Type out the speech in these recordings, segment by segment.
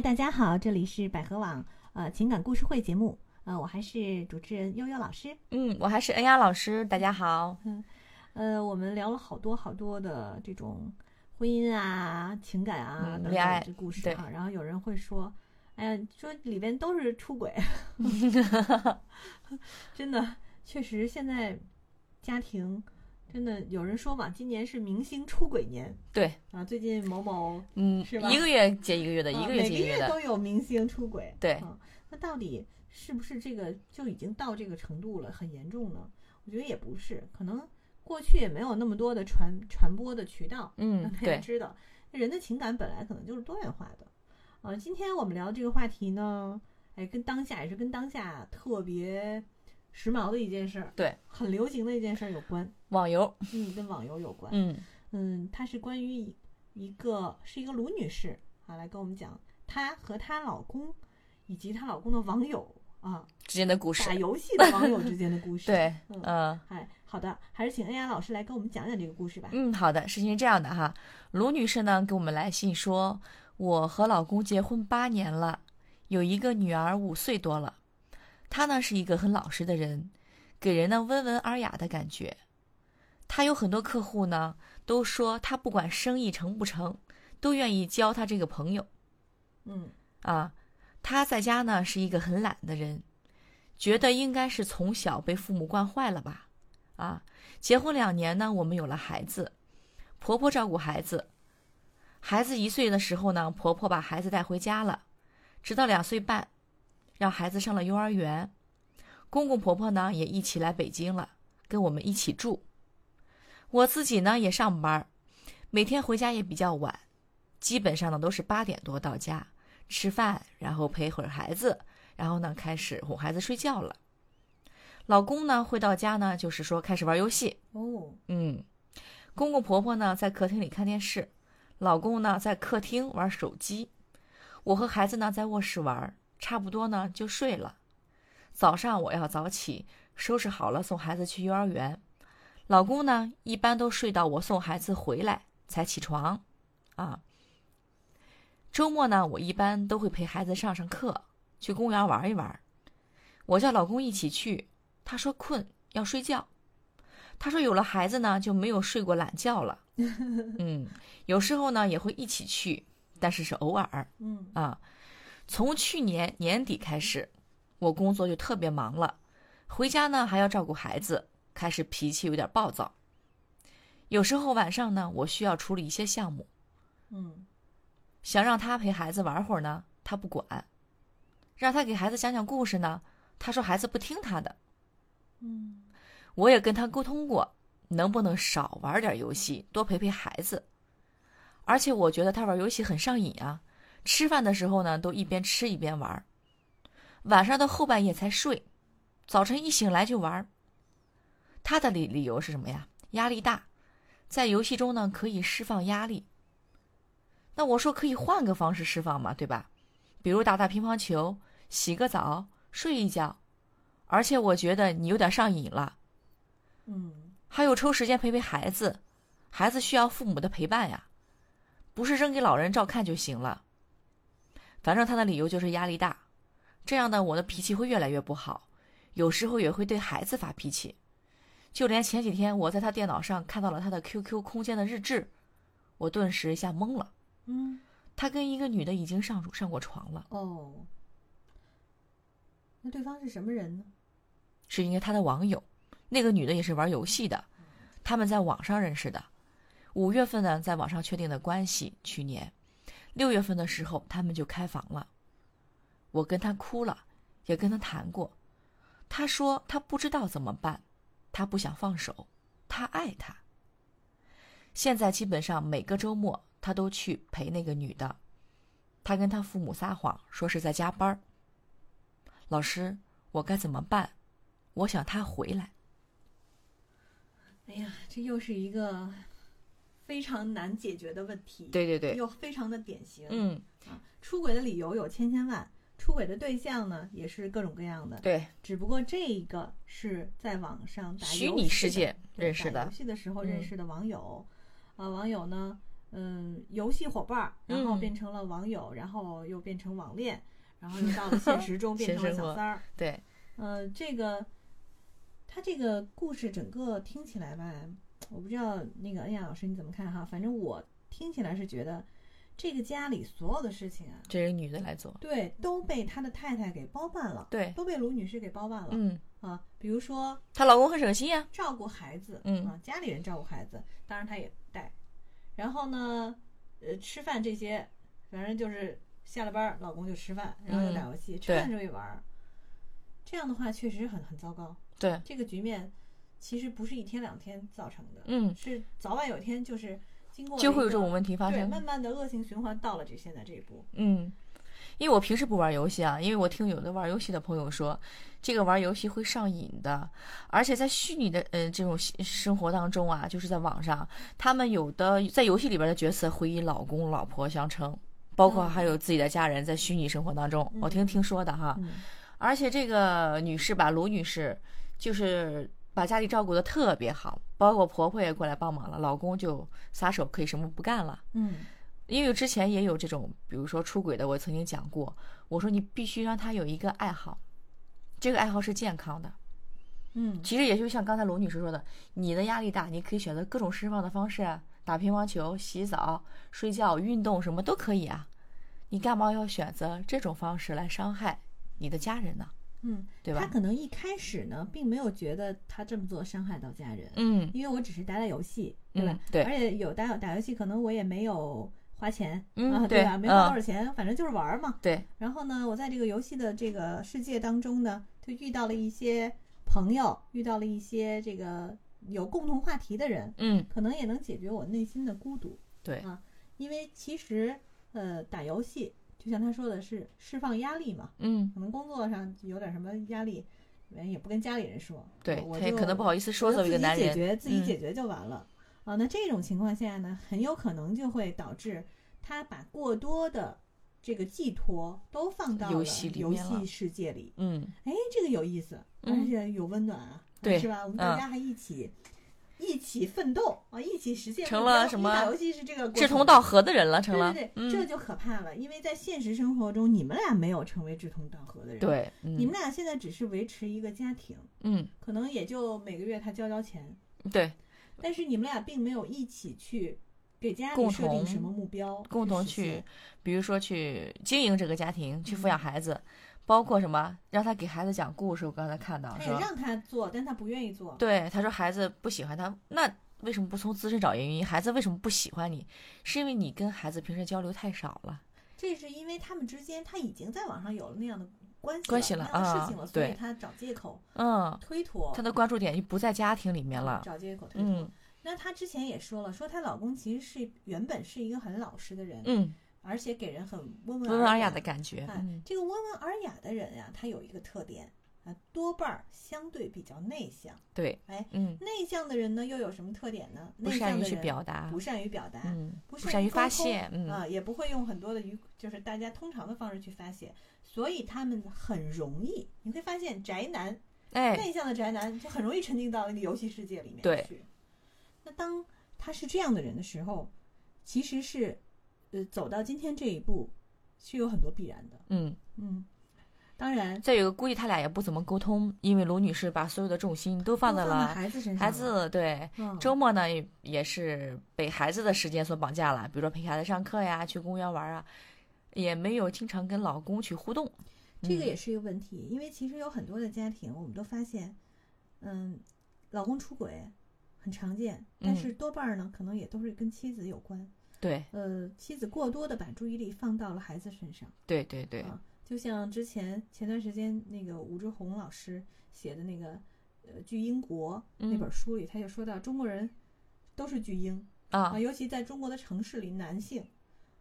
嗨，大家好，这里是百合网呃情感故事会节目，呃，我还是主持人悠悠老师。嗯，我还是恩雅老师，大家好。嗯，呃，我们聊了好多好多的这种婚姻啊、情感啊等等嗯恋爱这故事对啊，然后有人会说，哎呀，说里边都是出轨，真的，确实现在家庭真的有人说嘛，今年是明星出轨年对，啊，最近某某嗯，是吧一个月接一个月的，啊一个月接一个月的，都有明星出轨。对啊，那到底是不是这个就已经到这个程度了，很严重呢？我觉得也不是，可能过去也没有那么多的传传播的渠道，嗯让大家对知道人的情感本来可能就是多元化的。呃，今天我们聊这个话题呢，哎，跟当下也是跟当下特别时髦的一件事儿，对，很流行的一件事儿有关，网游，嗯，跟网游有关，嗯嗯，它是关于一一个是一个卢女士啊，来跟我们讲她和她老公以及她老公的网友啊，之间的故事打，游戏的网友之间的故 事。对，嗯，嗯哎，好的，还是请恩雅老师来跟我们讲讲这个故事吧。嗯，好的，事情是这样的哈，卢女士呢给我们来信说，我和老公结婚八年了，有一个女儿五岁多了，他呢是一个很老实的人，给人呢温文尔雅的感觉。他有很多客户呢，都说他不管生意成不成，都愿意交他这个朋友。嗯啊，他在家呢是一个很懒的人，觉得应该是从小被父母惯坏了吧。啊，结婚两年呢，我们有了孩子，婆婆照顾孩子。孩子一岁的时候呢，婆婆把孩子带回家了，直到两岁半，让孩子上了幼儿园。公公婆婆呢也一起来北京了，跟我们一起住。我自己呢也上班，每天回家也比较晚，基本上呢都是八点多到家。吃饭，然后陪会儿孩子，然后呢开始哄孩子睡觉了。老公呢回到家呢，就是说开始玩游戏。哦，嗯，公公婆婆呢在客厅里看电视，老公呢在客厅玩手机，我和孩子呢在卧室玩，差不多呢就睡了。早上我要早起，收拾好了送孩子去幼儿园。老公呢一般都睡到我送孩子回来才起床，啊。周末呢，我一般都会陪孩子上上课，去公园玩一玩。我叫老公一起去，他说困要睡觉。他说有了孩子呢，就没有睡过懒觉了。嗯，有时候呢也会一起去，但是是偶尔嗯啊。从去年年底开始，我工作就特别忙了，回家呢还要照顾孩子，开始脾气有点暴躁。有时候晚上呢，我需要处理一些项目，嗯想让他陪孩子玩会儿呢，他不管；让他给孩子讲讲故事呢，他说孩子不听他的。嗯我也跟他沟通过，能不能少玩点游戏，多陪陪孩子。而且我觉得他玩游戏很上瘾啊，吃饭的时候呢，都一边吃一边玩，晚上到后半夜才睡，早晨一醒来就玩。他的理理由是什么呀？压力大，在游戏中呢可以释放压力。那我说可以换个方式释放嘛，对吧？比如打打乒乓球、洗个澡、睡一觉。而且我觉得你有点上瘾了。嗯还有抽时间陪陪孩子，孩子需要父母的陪伴呀，不是扔给老人照看就行了。反正他的理由就是压力大，这样呢，我的脾气会越来越不好，有时候也会对孩子发脾气。就连前几天我在他电脑上看到了他的 QQ 空间的日志，我顿时一下懵了。嗯他跟一个女的已经上上过床了，哦，那对方是什么人呢？是因为他的网友，那个女的也是玩游戏的，他们在网上认识的。五月份呢，在网上确定的关系，去年六月份的时候，他们就开房了。我跟他哭了，也跟他谈过，他说他不知道怎么办，他不想放手，他爱他。现在基本上每个周末他都去陪那个女的，他跟他父母撒谎说是在加班儿。老师，我该怎么办？我想他回来。哎呀，这又是一个非常难解决的问题。对对对，又非常的典型。嗯，啊，出轨的理由有千千万，出轨的对象呢也是各种各样的。对，只不过这一个是在网上打虚游戏的拟世界对认识的打游戏的时候认嗯识的网友，啊，网友呢，嗯游戏伙伴儿，然后嗯变成了网友，然后又变成网恋，然后又到了现实中变成了小三儿。对，呃，这个他这个故事整个听起来吧，我不知道那个恩雅老师你怎么看哈，反正我听起来是觉得这个家里所有的事情啊，这是女的来做。对，都被他的太太给包办了，对，都被卢女士给包办了、嗯，啊。比如说她老公很省心呀。照顾孩子，嗯啊，家里人照顾孩子，当然他也带。然后呢，呃，吃饭这些，反正就是下了班儿，老公就吃饭，然后就嗯打游戏，吃对饭时候也玩儿。这样的话确实很很糟糕。对，这个局面其实不是一天两天造成的，嗯，是早晚有一天就是经过就会有这种问题发，生。慢慢的恶性循环到了这现在这一步。嗯，因为我平时不玩游戏啊，因为我听有的玩游戏的朋友说，这个玩游戏会上瘾的，而且在虚拟的呃这种生生活当中啊，就是在网上，他们有的在游戏里边的角色会以老公、老婆相称，包括嗯还有自己的家人在虚拟生活当中，我听听说的哈。嗯而且这个女士吧，卢女士，就是把家里照顾的特别好，包括婆婆也过来帮忙了，老公就撒手可以什么不干了。嗯因为之前也有这种，比如说出轨的，我曾经讲过，我说你必须让他有一个爱好，这个爱好是健康的。嗯其实也就像刚才罗女士说的，你的压力大，你可以选择各种释放的方式啊，打乒乓球、洗澡、睡觉、运动什么都可以啊。你干嘛要选择这种方式来伤害你的家人呢？嗯，对吧？他可能一开始呢，并没有觉得他这么做伤害到家人，嗯因为我只是打打游戏，对吧？嗯，对而且有打打游戏，可能我也没有花钱，嗯啊，对吧？没花嗯多少钱，反正就是玩儿嘛。对，然后呢，我在这个游戏的这个世界当中呢，就遇到了一些朋友，遇到了一些这个有共同话题的人，嗯可能也能解决我内心的孤独。对啊，因为其实呃，打游戏就像他说的是释放压力嘛，嗯，可能工作上有点什么压力，呃也不跟家里人说，对，他也可能不好意思说，作为一个男人，自己解决，自己嗯解决就完了。啊，那这种情况下呢，很有可能就会导致他把过多的这个寄托都放到了游戏游戏世界里。嗯，哎，这个有意思，而嗯且有温暖啊，对是吧？我们大家还一起、一起奋斗啊，一起实现成了什么打游戏是这个志同道合的人了，成了，对对对，嗯，这就可怕了，因为在现实生活中，你们俩没有成为志同道合的人。。对，你们嗯俩现在只是维持一个家庭，嗯，可能也就每个月他交交钱，对，但是你们俩并没有一起去给家里共同设定什么目标，共同去，比如说去经营这个家庭，去抚嗯养孩子，包括什么让他给孩子讲故事。我刚才看到说，他也让他做，但他不愿意做。对，他说孩子不喜欢他，那为什么不从自身找原因？孩子为什么不喜欢你？是因为你跟孩子平时交流太少了。这是因为他们之间他已经在网上有了那样的关系关系了啊事情了，所以他找借口嗯，推脱，他的关注点就不在家庭里面了。找借口推脱。嗯那她之前也说了，说她老公其实是原本是一个很老实的人，嗯，而且给人很温文温文尔雅雅的感觉。哎嗯，这个温文尔雅的人呀、他有一个特点啊，多半儿相对比较内向。对，哎，嗯，内向的人呢又有什么特点呢？不善于去内向的人表达不，善于表达，嗯，不不善于发泄，嗯，啊，也不会用很多的语，就是大家通常的方式去发泄，所以他们很容易，你会发现宅男哎，内向的宅男就很容易沉浸到那个游戏世界里面去。那当他是这样的人的时候，其实是呃走到今天这一步是有很多必然的。嗯。嗯，当然再有个，估计他俩也不怎么沟通，因为卢女士把所有的重心都放在了孩子身上，孩子，对，嗯周末呢也也是被孩子的时间所绑架了，比如说陪孩子上课呀，去公园玩啊，也没有经常跟老公去互动。嗯这个也是一个问题，因为其实有很多的家庭，我们都发现，嗯，老公出轨很常见，但嗯是多半儿呢，可能也都是跟妻子有关。对呃，妻子过多的把注意力放到了孩子身上。对对对，啊，就像之前前段时间那个武志红老师写的那个呃《巨婴国》那嗯本书里，他就说到中国人都是巨婴啊啊，尤其在中国的城市里，男性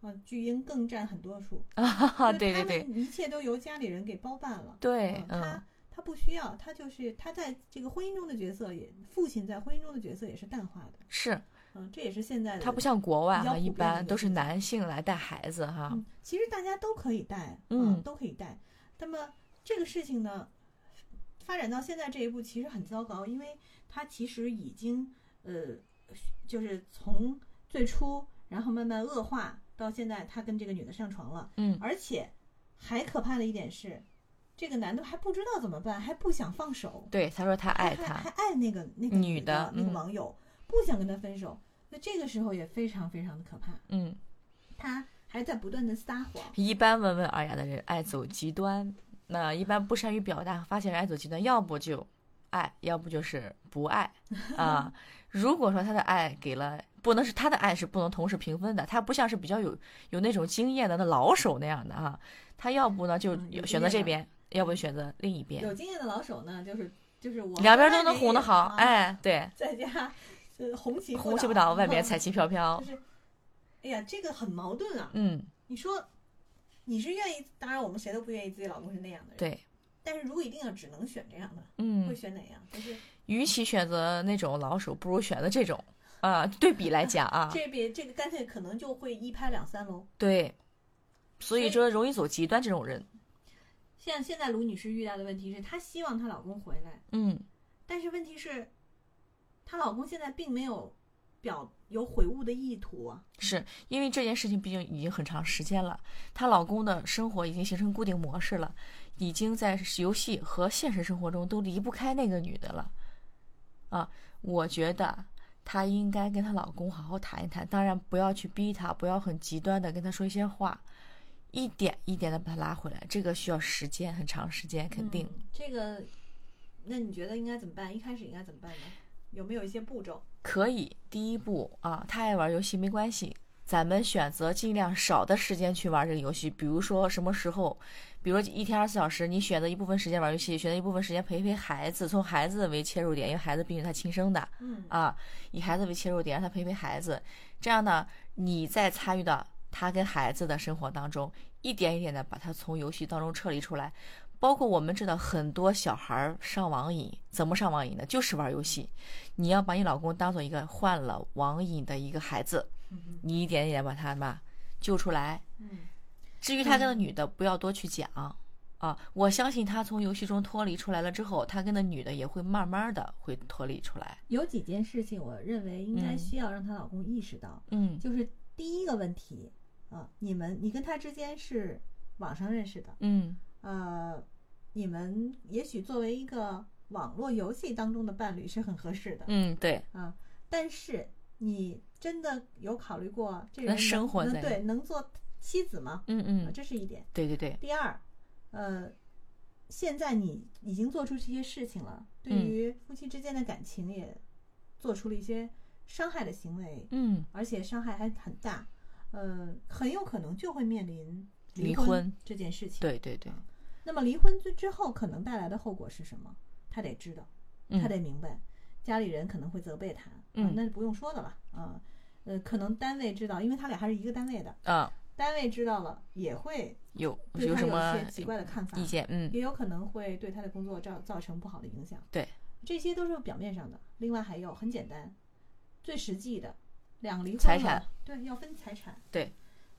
啊巨婴更占很多数。啊，就他对对对们一切都由家里人给包办了。对啊，他嗯，他不需要，他就是他在这个婚姻中的角色也，父亲在婚姻中的角色也是淡化的。是嗯，这也是现在的。他不像国外哈，一般都是男性来带孩子哈。嗯，其实大家都可以带，啊嗯都可以带。那么这个事情呢，发展到现在这一步，其实很糟糕，因为他其实已经呃，就是从最初然后慢慢恶化，到现在他跟这个女的上床了，嗯而且还可怕的一点是，这个男的还不知道怎么办，还不想放手，对，他说他爱还还，爱那个那个女的那个网友，不想跟他分手。那这个时候也非常非常的可怕，嗯，他还在不断的撒谎。一般温文尔雅的人爱走极端，那一般不善于表达，发现人爱走极端，要不就爱，要不就是不爱 啊。如果说他的爱给了，不能是他的爱是不能同时平分的，他不像是比较有有那种经验的那老手那样的啊，他要不呢就选择这边，要不选择另一边，有经验的老手呢，就是就是我两边都能哄得好，啊，哎，对，在家呃红旗红旗不倒，外面彩旗飘飘 就，是，哎呀，这个很矛盾啊。嗯，你说你是愿意，当然我们谁都不愿意自己老公是那样的人，。对，但是如果一定要只能选这样的，嗯会嗯，选哪样？就是与其选择那种老手，不如选择这种。啊，对比来讲啊，这边这个干脆可能就会一拍两散喽。对，所以说容易走极端这种人，像现在卢女士遇到的问题是，她希望她老公回来，嗯，但是问题是，她老公现在并没有表有悔悟的意图啊。是因为这件事情毕竟已经很长时间了，她老公的生活已经形成固定模式了，已经在游戏和现实生活中都离不开那个女的了，啊，我觉得她应该跟她老公好好谈一谈，当然不要去逼她，不要很极端的跟她说一些话，一点一点的把他拉回来，这个需要时间，很长时间，肯定。嗯这个，那你觉得应该怎么办？一开始应该怎么办呢？有没有一些步骤？可以，第一步啊，他爱玩游戏没关系，咱们选择尽量少的时间去玩这个游戏。比如说什么时候，比如一天二十四小时，你选择一部分时间玩游戏，选择一部分时间陪陪孩子，从孩子为切入点，因为孩子毕竟他亲生的嗯啊，以孩子为切入点，让他陪陪孩子。这样呢，你再参与到他跟孩子的生活当中，一点一点的把他从游戏当中撤离出来。包括我们知道很多小孩儿上网瘾，怎么上网瘾呢？就是玩游戏。你要把你老公当做一个患了网瘾的一个孩子，嗯你一点一点把他嘛救出来。嗯至于他跟那女的，不要多去讲啊。我相信他从游戏中脱离出来了之后，他跟那女的也会慢慢的会脱离出来。有几件事情，我认为应该嗯需要让她老公意识到，嗯就是第一个问题啊，你们你跟他之间是网上认识的，嗯呃，你们也许作为一个网络游戏当中的伴侣是很合适的。嗯，对，啊，但是你真的有考虑过这跟人能生活在能对能做妻子吗？啊，嗯。嗯，这是一点。对对对，第二，呃，现在你已经做出这些事情了，对嗯于夫妻之间的感情也做出了一些伤害的行为，嗯。而且伤害还很大，呃，很有可能就会面临婚离婚这件事情。对对对，那么离婚之之后可能带来的后果是什么？他得知道，嗯他得明白，家里人可能会责备他，啊嗯那不用说的了啊，呃，可能单位知道，因为他俩还是一个单位的，啊，单位知道了也会有对他有有什么一些奇怪的看法意，见？嗯也有可能会对他的工作造造成不好的影响。对，这些都是表面上的。另外还有很简单，最实际的，两个离婚了财产，对，要分财产。对，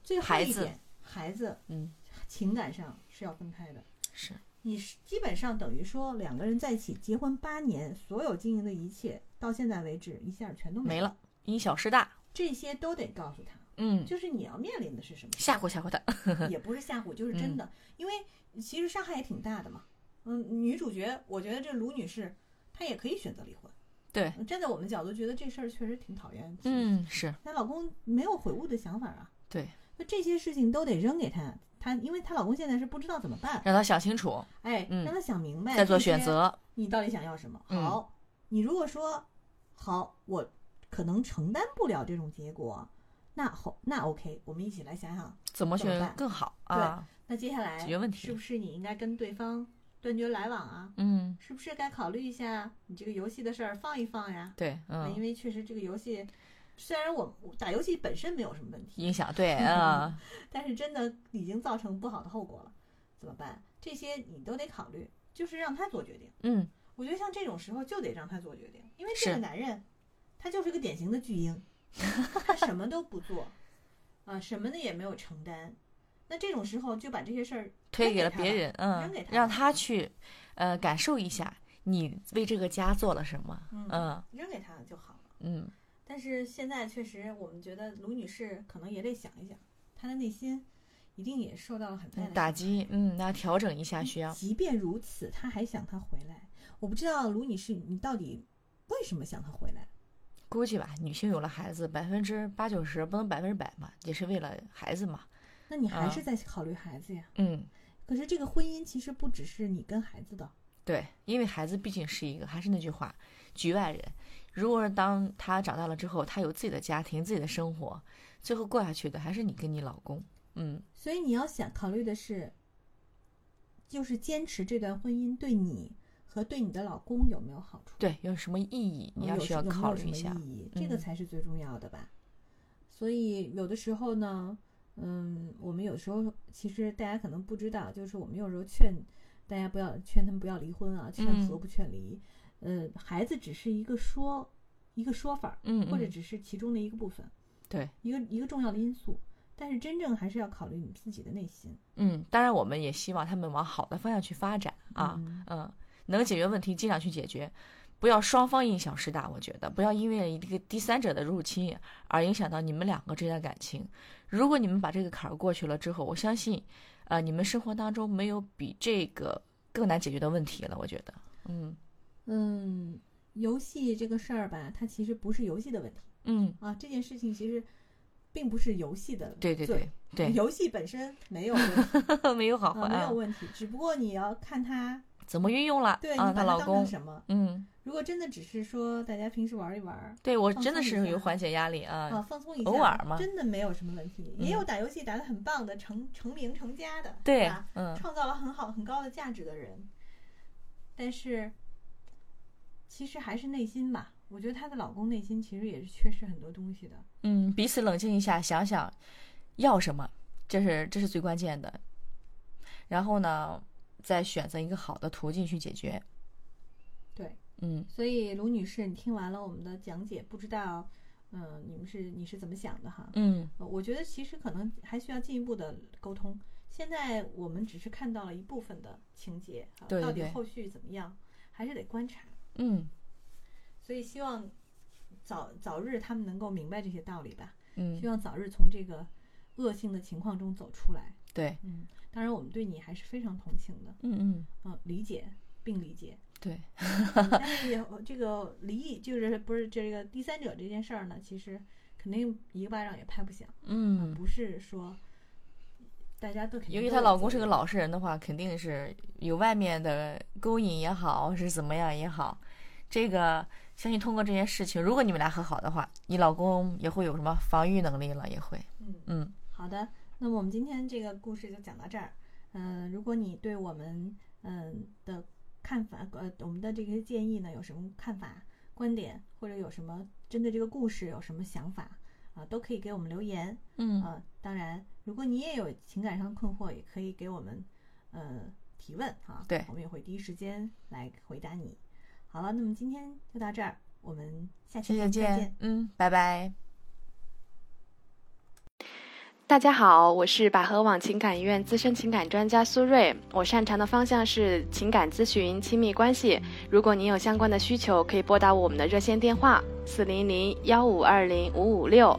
最后一点，孩子嗯，情感上是要分开的。是，你是基本上等于说两个人在一起结婚八年，所有经营的一切到现在为止一下全都了没了，因小失大。这些都得告诉他，嗯，就是你要面临的是什么，吓唬吓唬他。也不是吓唬，就是真的，因为其实伤害也挺大的嘛。嗯，女主角，我觉得这卢女士她也可以选择离婚。对，站在我们角度，觉得这事儿确实挺讨厌。，嗯，是但老公没有悔悟的想法啊，对，那这些事情都得扔给她。她因为她老公现在是不知道怎么办，让他想清楚，哎，嗯让她想明白，再做选。择。你到底想要什么？嗯好，你如果说好，我可能承担不了这种结果，那好，那 OK，我们一起来想想，怎么选怎么办更好啊？那接下来解决问题是不是你应该跟对方断绝来往啊？嗯，是不是该考虑一下你这个游戏的事儿放一放呀？对，嗯因嗯，为确实这个游戏，虽然我我打游戏本身没有什么问题，影响对啊，但是真的已经造成不好的后果了，怎么办？这些你都得考虑，就是让他做决定。嗯，我觉得像这种时候就得让他做决定，因为这个男人他就是个典型的巨婴，他什么都不做，啊，什么的也没有承担。那这种时候就把这些事儿推给了别人，嗯扔给，他让他去，呃，感受一下你为这个家做了什么，嗯嗯扔给他就好了。嗯，但是现在确实，我们觉得卢女士可能也得想一想，她的内心一定也受到了很大的伤打击。，嗯，那调整一下需要。即便如此，她还想他回来。我不知道卢女士，你到底为什么想他回来？估计吧，女性有了孩子，百分之八九十不能百分之百嘛，也是为了孩子嘛。那你还啊是在考虑孩子呀？嗯，可是这个婚姻其实不只是你跟孩子的，对，因为孩子毕竟是一个，还是那句话，局外人。如果是当他长大了之后，他有自己的家庭、自己的生活，最后过下去的还是你跟你老公。嗯，所以你要想考虑的是，就是坚持这段婚姻对你和对你的老公有没有好处？对，有什么意义，你要需要考虑一下。意义，这个嗯才是最重要的吧。所以有的时候呢，嗯，我们有时候其实大家可能不知道，就是我们有时候劝大家不要劝他们不要离婚啊，劝和嗯不劝离。呃，孩子只是一个说一个说法儿，嗯，或者嗯只是其中的一个部分，对，一个一个重要的因素。但是真正还是要考虑你自己的内心嗯，当然我们也希望他们往好的方向去发展啊。嗯嗯，能解决问题尽量去解决，不要双方因小失大。我觉得不要因为一个第三者的入侵而影响到你们两个之间的感情。如果你们把这个坎儿过去了之后，我相信，呃，你们生活当中没有比这个更难解决的问题了。我觉得，嗯嗯，游戏这个事儿吧，它其实不是游戏的问题嗯，啊，这件事情其实并不是游戏的对对对对，游戏本身没有问题 没有好啊，坏啊，没有问题，只不过你要看他怎么运用了对你啊？把它当成她老公，什么。嗯，如果真的只是说大家平时玩一玩对我真的是有缓解压力啊，啊。放松一下，偶尔嘛真的没有什么问题。嗯也有打游戏打的很棒的，成成名成家的，对吧？，嗯创造了很好很高的价值的人，但是其实还是内心吧。我觉得她的老公内心其实也是缺失很多东西的。嗯，彼此冷静一下，想想要什么，这是这是最关键的。然后呢，再选择一个好的途径去解决。对，嗯所以卢女士，你听完了我们的讲解，不知道，嗯、你们是你是怎么想的哈？嗯呃我觉得其实可能还需要进一步的沟通。现在我们只是看到了一部分的情节啊，对对对到底后续怎么样，还是得观察。嗯。所以希望早早日他们能够明白这些道理吧，嗯。希嗯，望早日从这个恶性的情况中走出来。对，嗯，当然我们对你还是非常同情的，嗯嗯。嗯，理解并理解。对，嗯但是也 这个离异就是不是这个第三者这件事儿呢，其实肯定一个巴掌也拍不响，嗯，不是说大家都肯定由于她老公是个老实人的话，肯定是有外面的勾引也好，是怎么样也好，这个相信通过这件事情，如果你们俩和好的话，你老公也会有什么防御能力了，也会，嗯。嗯好的，那么我们今天这个故事就讲到这儿。嗯、如果你对我们嗯、的看法，呃，我们的这些建议呢，有什么看法、观点，或者有什么针对这个故事有什么想法啊、都可以给我们留言嗯啊、当然，如果你也有情感上的困惑，也可以给我们呃提问啊、对我们也会第一时间来回答你。好了，那么今天就到这儿，我们下期再见，嗯，拜拜。大家好，我是百合网情感医院资深情感专家苏瑞，我擅长的方向是情感咨询、亲密关系。如果您有相关的需求，可以拨打我们的热线电话四零零幺五二零五五六。